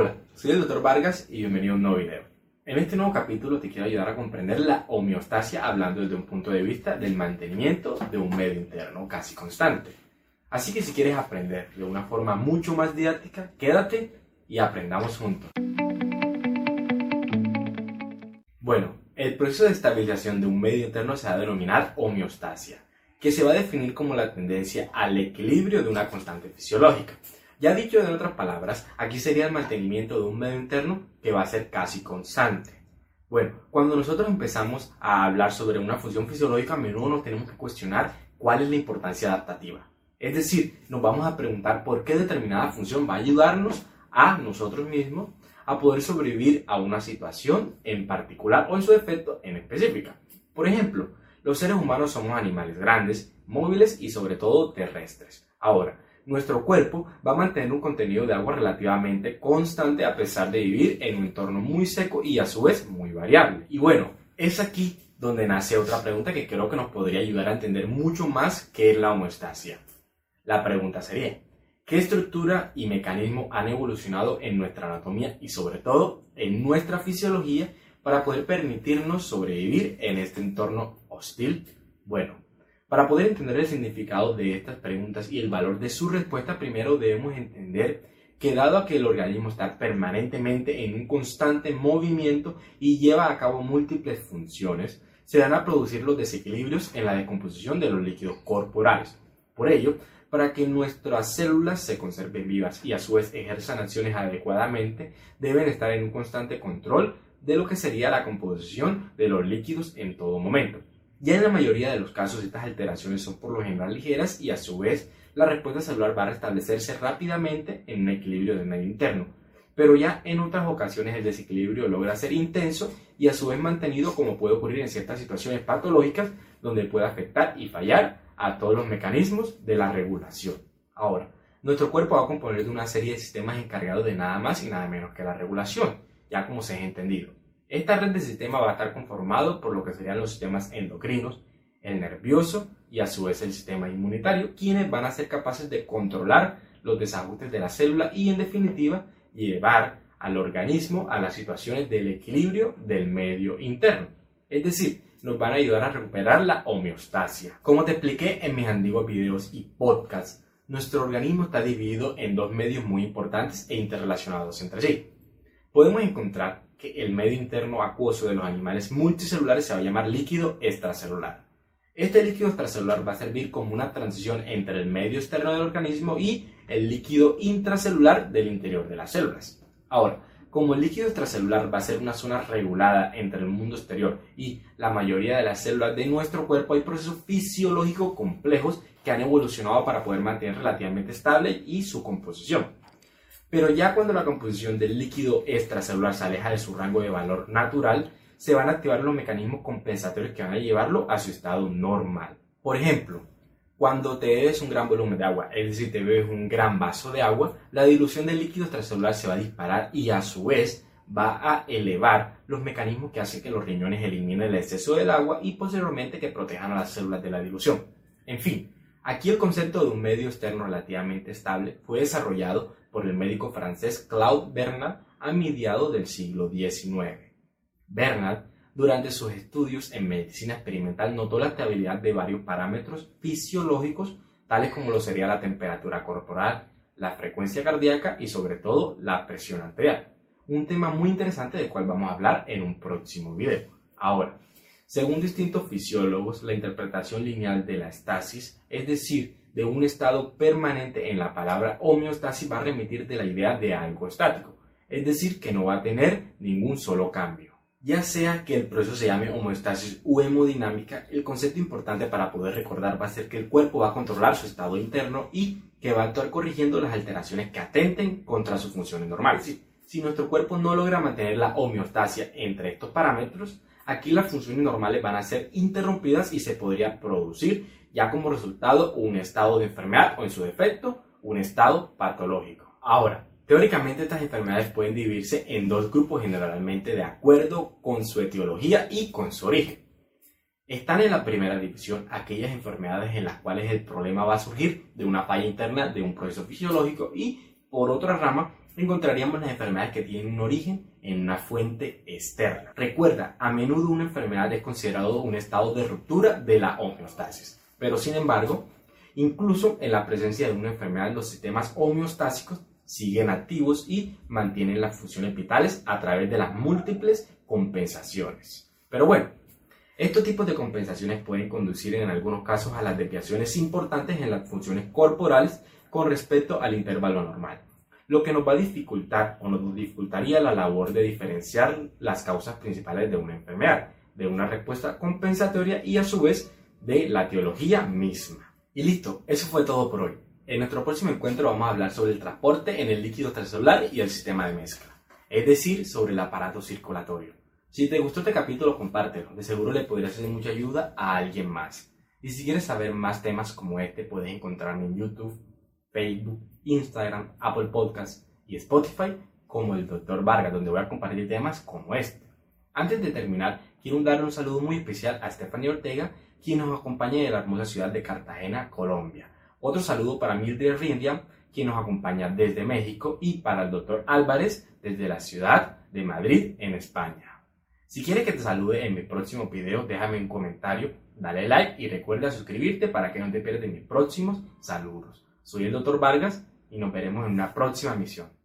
Hola, soy el Dr. Vargas y bienvenido a un nuevo video. En este nuevo capítulo te quiero ayudar a comprender la homeostasia hablando desde un punto de vista del mantenimiento de un medio interno casi constante. Así que si quieres aprender de una forma mucho más didáctica, quédate y aprendamos juntos. Bueno, el proceso de estabilización de un medio interno se va a denominar homeostasia, que se va a definir como la tendencia al equilibrio de una constante fisiológica. Ya dicho en otras palabras, aquí sería el mantenimiento de un medio interno que va a ser casi constante. Bueno, cuando nosotros empezamos a hablar sobre una función fisiológica, a menudo nos tenemos que cuestionar cuál es la importancia adaptativa. Es decir, nos vamos a preguntar por qué determinada función va a ayudarnos a nosotros mismos a poder sobrevivir a una situación en particular o en su defecto en específica. Por ejemplo, los seres humanos somos animales grandes, móviles y sobre todo terrestres. Ahora, nuestro cuerpo va a mantener un contenido de agua relativamente constante a pesar de vivir en un entorno muy seco y a su vez muy variable. Y bueno, es aquí donde nace otra pregunta que creo que nos podría ayudar a entender mucho más qué es la homeostasia. La pregunta sería, ¿qué estructura y mecanismo han evolucionado en nuestra anatomía y sobre todo en nuestra fisiología para poder permitirnos sobrevivir en este entorno hostil? Bueno, para poder entender el significado de estas preguntas y el valor de su respuesta, primero debemos entender que dado a que el organismo está permanentemente en un constante movimiento y lleva a cabo múltiples funciones, se van a producir los desequilibrios en la decomposición de los líquidos corporales. Por ello, para que nuestras células se conserven vivas y a su vez ejerzan acciones adecuadamente, deben estar en un constante control de lo que sería la composición de los líquidos en todo momento. Ya en la mayoría de los casos estas alteraciones son por lo general ligeras y a su vez la respuesta celular va a restablecerse rápidamente en un equilibrio del medio interno. Pero ya en otras ocasiones el desequilibrio logra ser intenso y a su vez mantenido como puede ocurrir en ciertas situaciones patológicas donde puede afectar y fallar a todos los mecanismos de la regulación. Ahora, nuestro cuerpo va a componer de una serie de sistemas encargados de nada más y nada menos que la regulación, ya como se ha entendido. Esta red de sistema va a estar conformado por lo que serían los sistemas endocrinos, el nervioso y a su vez el sistema inmunitario, quienes van a ser capaces de controlar los desajustes de la célula y en definitiva llevar al organismo a las situaciones del equilibrio del medio interno. Es decir, nos van a ayudar a recuperar la homeostasia. Como te expliqué en mis antiguos videos y podcasts, nuestro organismo está dividido en dos medios muy importantes e interrelacionados entre sí. Podemos encontrar que el medio interno acuoso de los animales multicelulares se va a llamar líquido extracelular. Este líquido extracelular va a servir como una transición entre el medio externo del organismo y el líquido intracelular del interior de las células. Ahora, como el líquido extracelular va a ser una zona regulada entre el mundo exterior y la mayoría de las células de nuestro cuerpo, hay procesos fisiológicos complejos que han evolucionado para poder mantener relativamente estable y su composición. Pero ya cuando la composición del líquido extracelular se aleja de su rango de valor natural, se van a activar los mecanismos compensatorios que van a llevarlo a su estado normal. Por ejemplo, cuando te bebes un gran volumen de agua, es decir, te bebes un gran vaso de agua, la dilución del líquido extracelular se va a disparar y a su vez va a elevar los mecanismos que hacen que los riñones eliminen el exceso del agua y posteriormente que protejan a las células de la dilución. En fin, aquí el concepto de un medio externo relativamente estable fue desarrollado por el médico francés Claude Bernard a mediados del siglo XIX. Bernard, durante sus estudios en medicina experimental, notó la estabilidad de varios parámetros fisiológicos, tales como lo sería la temperatura corporal, la frecuencia cardíaca y sobre todo la presión arterial. Un tema muy interesante del cual vamos a hablar en un próximo video. Ahora, según distintos fisiólogos, la interpretación lineal de la estasis, es decir, de un estado permanente en la palabra homeostasis va a remitir de la idea de algo estático, es decir, que no va a tener ningún solo cambio. Ya sea que el proceso se llame homeostasis u hemodinámica, el concepto importante para poder recordar va a ser que el cuerpo va a controlar su estado interno y que va a actuar corrigiendo las alteraciones que atenten contra sus funciones normales. Si nuestro cuerpo no logra mantener la homeostasia entre estos parámetros, aquí las funciones normales van a ser interrumpidas y se podría producir ya como resultado un estado de enfermedad o en su defecto un estado patológico. Ahora, teóricamente estas enfermedades pueden dividirse en dos grupos generalmente de acuerdo con su etiología y con su origen. Están en la primera división aquellas enfermedades en las cuales el problema va a surgir de una falla interna de un proceso fisiológico y por otra rama encontraríamos las enfermedades que tienen un origen en una fuente externa. Recuerda, a menudo una enfermedad es considerado un estado de ruptura de la homeostasis, pero sin embargo, incluso en la presencia de una enfermedad, los sistemas homeostásicos siguen activos y mantienen las funciones vitales a través de las múltiples compensaciones. Pero bueno, estos tipos de compensaciones pueden conducir en algunos casos a las desviaciones importantes en las funciones corporales con respecto al intervalo normal, lo que nos va a dificultar o nos dificultaría la labor de diferenciar las causas principales de una enfermedad, de una respuesta compensatoria y a su vez de la teología misma. Y listo, eso fue todo por hoy. En nuestro próximo encuentro vamos a hablar sobre el transporte en el líquido extracelular y el sistema de mezcla, es decir, sobre el aparato circulatorio. Si te gustó este capítulo, compártelo, de seguro le podría ser de mucha ayuda a alguien más. Y si quieres saber más temas como este, puedes encontrarme en YouTube, Facebook, Instagram, Apple Podcasts y Spotify como el Dr. Vargas, donde voy a compartir temas como este. Antes de terminar, quiero darle un saludo muy especial a Stephanie Ortega, quien nos acompaña de la hermosa ciudad de Cartagena, Colombia. Otro saludo para Mildred Rindia, quien nos acompaña desde México, y para el Dr. Álvarez, desde la ciudad de Madrid, en España. Si quieres que te salude en mi próximo video, déjame un comentario, dale like y recuerda suscribirte para que no te pierdas de mis próximos saludos. Soy el Dr. Vargas y nos veremos en una próxima misión.